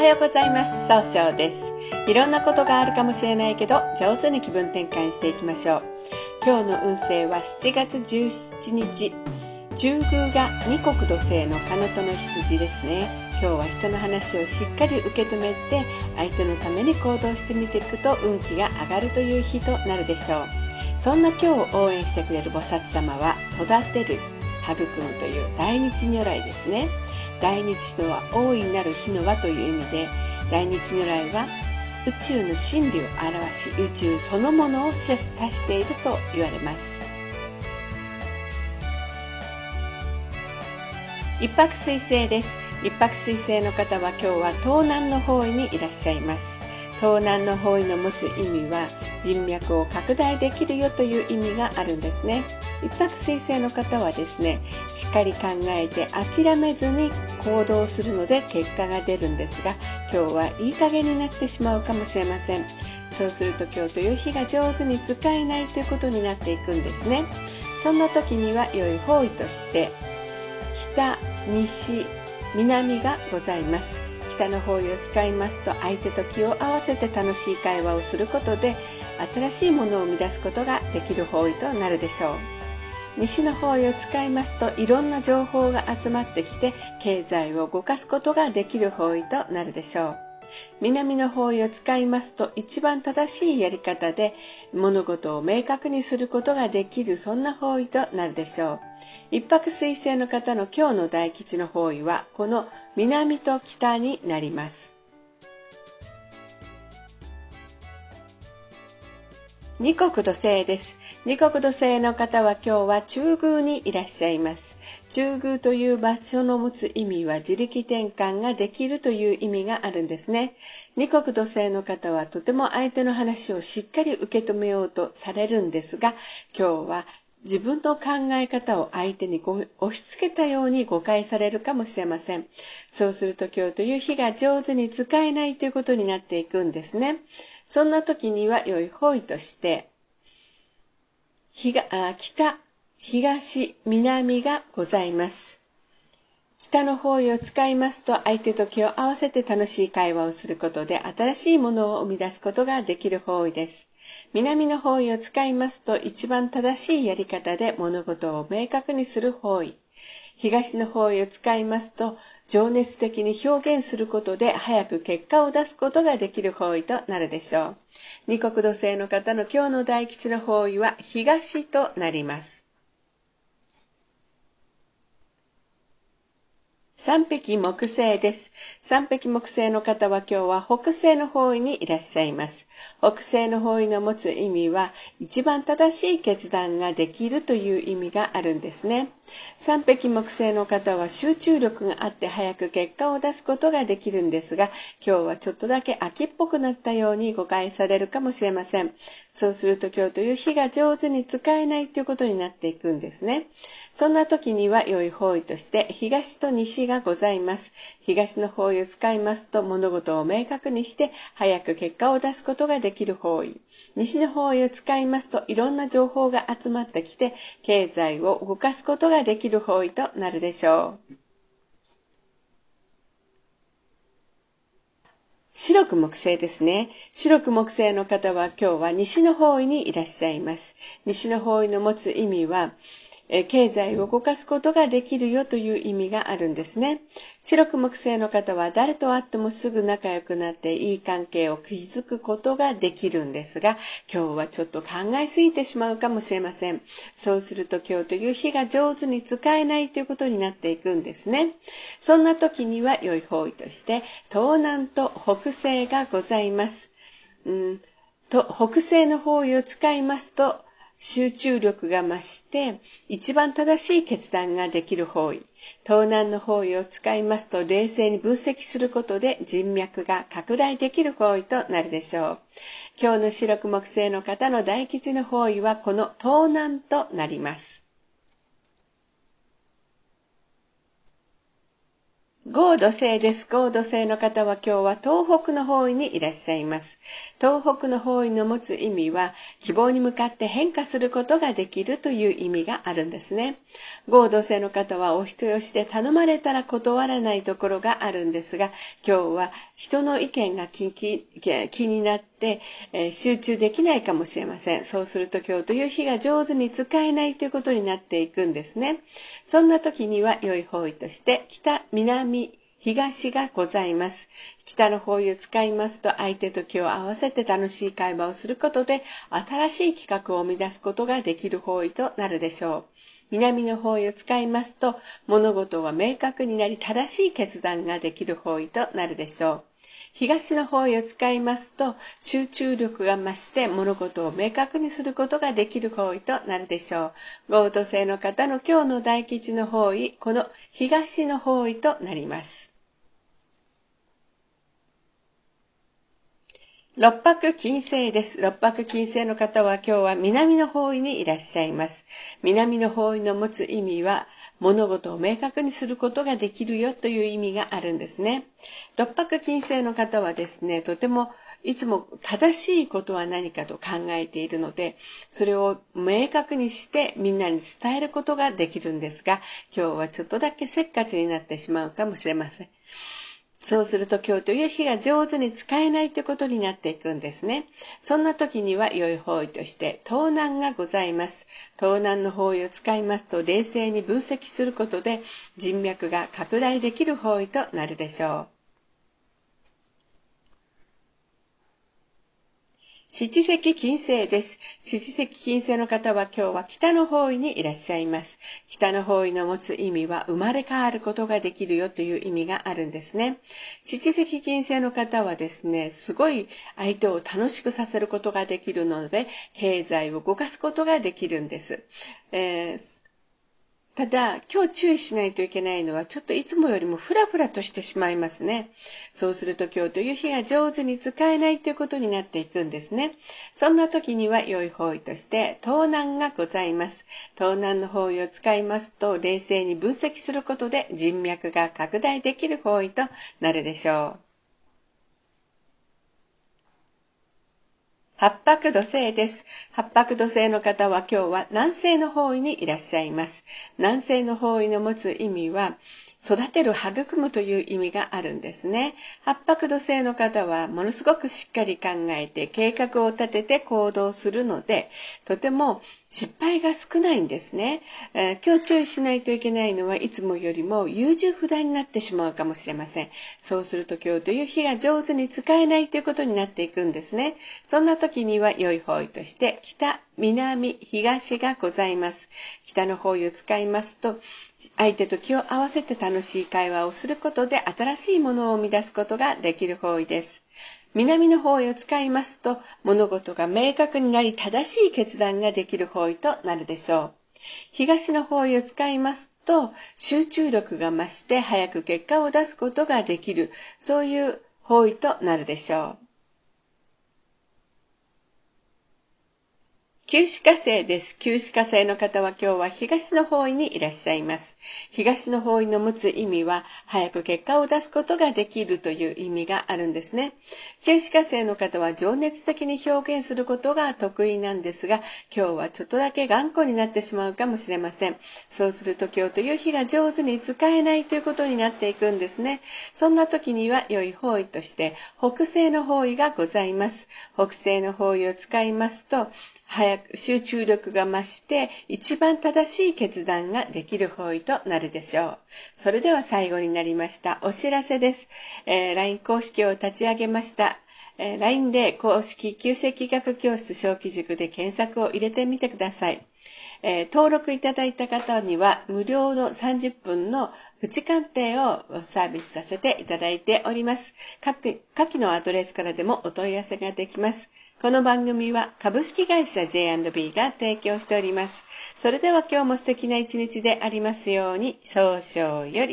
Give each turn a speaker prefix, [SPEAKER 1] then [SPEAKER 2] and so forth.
[SPEAKER 1] はようございます。総称です。いろんなことがあるかもしれないけど上手に気分転換していきましょう。今日の運勢は7月17日。中宮が二国土星の彼方の羊ですね。今日は人の話をしっかり受け止めて相手のために行動してみていくと運気が上がるという日となるでしょう。そんな今日を応援してくれる菩薩様は育てる育むという大日如来ですね。大日とは大いなる日の輪という意味で大日如来は宇宙の真理を表し宇宙そのものを指していると言われます。一泊水星です。一泊水星の方は今日は東南の方位にいらっしゃいます。東南の方位の持つ意味は人脈を拡大できるよという意味があるんですね。一泊水星の方はですねしっかり考えて諦めずに行動するので結果が出るんですが今日はいい加減になってしまうかもしれません。そうすると今日という日が上手に使えないということになっていくんですね。そんな時には良い方位として北西南がございます。北の方位を使いますと相手と気を合わせて楽しい会話をすることで新しいものを生み出すことができる方位となるでしょう。西の方位を使いますといろんな情報が集まってきて経済を動かすことができる方位となるでしょう。南の方位を使いますと一番正しいやり方で物事を明確にすることができるそんな方位となるでしょう。一泊水星の方の今日の大吉の方位はこの南と北になります。二国土星です。二国土星の方は今日は中宮にいらっしゃいます。中宮という場所の持つ意味は自力転換ができるという意味があるんですね。二国土星の方はとても相手の話をしっかり受け止めようとされるんですが、今日は自分の考え方を相手に押し付けたように誤解されるかもしれません。そうすると今日という日が上手に使えないということになっていくんですね。そんな時には良い方位として、北、東、南がございます。北の方位を使いますと相手と気を合わせて楽しい会話をすることで新しいものを生み出すことができる方位です。南の方位を使いますと一番正しいやり方で物事を明確にする方位。東の方位を使いますと情熱的に表現することで早く結果を出すことができる方位となるでしょう。二国土星の方の今日の大吉の方位は東となります。三匹木星です。三匹木星の方は今日は北西の方位にいらっしゃいます。北西の方位の持つ意味は一番正しい決断ができるという意味があるんですね。三匹木星の方は集中力があって早く結果を出すことができるんですが、今日はちょっとだけ秋っぽくなったように誤解されるかもしれません。そうすると今日という日が上手に使えないということになっていくんですね。そんな時には良い方位として東と西がございます。東の方位を使いますと物事を明確にして早く結果を出すことができる方位。西の方位を使いますといろんな情報が集まってきて経済を動かすことができる方位となるでしょう。白く木星ですね。白く木星の方は今日は西の方位にいらっしゃいます。西の方位の持つ意味は、経済を動かすことができるよという意味があるんですね。白く木星の方は誰と会ってもすぐ仲良くなっていい関係を築くことができるんですが、今日はちょっと考えすぎてしまうかもしれません。そうすると今日という日が上手に使えないということになっていくんですね。そんな時には良い方位として、東南と北西がございます。うんと北西の方位を使いますと、集中力が増して一番正しい決断ができる方位東南の方位を使いますと冷静に分析することで人脈が拡大できる方位となるでしょう。今日の四六木星の方の大吉の方位はこの東南となります。合土星です。合土星の方は今日は東北の方位にいらっしゃいます。東北の方位の持つ意味は希望に向かって変化することができるという意味があるんですね。合土星の方はお人よしで頼まれたら断らないところがあるんですが、今日は人の意見が気気になって、えー、集中できないかもしれません。そうすると今日という日が上手に使えないということになっていくんですね。そんな時には良い方位として北、南、東がございます。北の方位を使いますと相手と気を合わせて楽しい会話をすることで新しい企画を生み出すことができる方位となるでしょう。南の方位を使いますと物事は明確になり正しい決断ができる方位となるでしょう。東の方位を使いますと集中力が増して物事を明確にすることができる方位となるでしょう。合土星の方の今日の大吉の方位、この東の方位となります。六白金星です。六白金星の方は今日は南の方位にいらっしゃいます。南の方位の持つ意味は物事を明確にすることができるよという意味があるんですね。六白金星の方はですね、とてもいつも正しいことは何かと考えているので、それを明確にしてみんなに伝えることができるんですが、今日はちょっとだけせっかちになってしまうかもしれません。そうすると今日という日が上手に使えないということになっていくんですね。そんな時には良い方位として盗難がございます。盗難の方位を使いますと冷静に分析することで人脈が拡大できる方位となるでしょう。七石金星です。七石金星の方は今日は北の方位にいらっしゃいます。北の方位の持つ意味は生まれ変わることができるよという意味があるんですね。七石金星の方はですね、すごい相手を楽しくさせることができるので、経済を動かすことができるんです。えーただ、今日注意しないといけないのは、ちょっといつもよりもフラフラとしてしまいますね。そうすると今日という日が上手に使えないということになっていくんですね。そんな時には良い方位として、盗難がございます。盗難の方位を使いますと、冷静に分析することで人脈が拡大できる方位となるでしょう。八白土星です。八白土星の方は今日は南西の方位にいらっしゃいます。南西の方位の持つ意味は、育てる、育むという意味があるんですね。八白土星の方はものすごくしっかり考えて計画を立てて行動するので、とても失敗が少ないんですね、えー、今日注意しないといけないのはいつもよりも優柔不断になってしまうかもしれません。そうすると今日という日が上手に使えないということになっていくんですね。そんな時には良い方位として北、南、東がございます。北の方位を使いますと相手と気を合わせて楽しい会話をすることで新しいものを生み出すことができる方位です。南の方位を使いますと物事が明確になり正しい決断ができる方位となるでしょう。東の方位を使いますと集中力が増して早く結果を出すことができるそういう方位となるでしょう。旧歯科生です。旧歯科生の方は今日は東の方位にいらっしゃいます。東の方位の持つ意味は、早く結果を出すことができるという意味があるんですね。旧歯科生の方は情熱的に表現することが得意なんですが、今日はちょっとだけ頑固になってしまうかもしれません。そうすると今日という日が上手に使えないということになっていくんですね。そんな時には良い方位として、北西の方位がございます。北西の方位を使いますと、早く集中力が増して一番正しい決断ができる方位となるでしょう。それでは最後になりましたお知らせです。えー、LINE 公式を立ち上げました。えー、LINE で公式旧世紀学教室小規塾で検索を入れてみてください。えー、登録いただいた方には無料の30分のプチ鑑定をサービスさせていただいております。下記のアドレスからでもお問い合わせができます。この番組は株式会社 J&B が提供しております。それでは今日も素敵な一日でありますように、早々より。